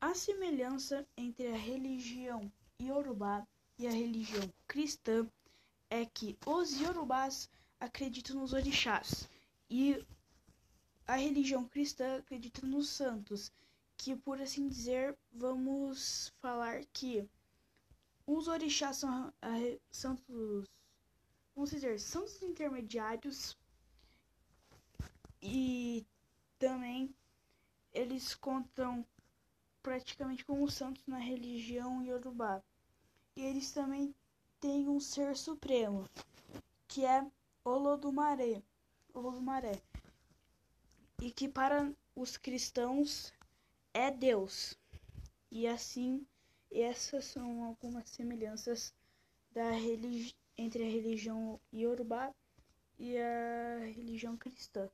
A semelhança entre a religião iorubá e a religião cristã é que os iorubás acreditam nos orixás e a religião cristã acredita nos santos, que por assim dizer, vamos falar que os orixás são santos, vamos dizer, santos intermediários e também eles contam praticamente como santos na religião iorubá. E eles também têm um ser supremo, que é Olodumaré, Olodumaré, e que para os cristãos é Deus. E assim, essas são algumas semelhanças da religi entre a religião iorubá e a religião cristã.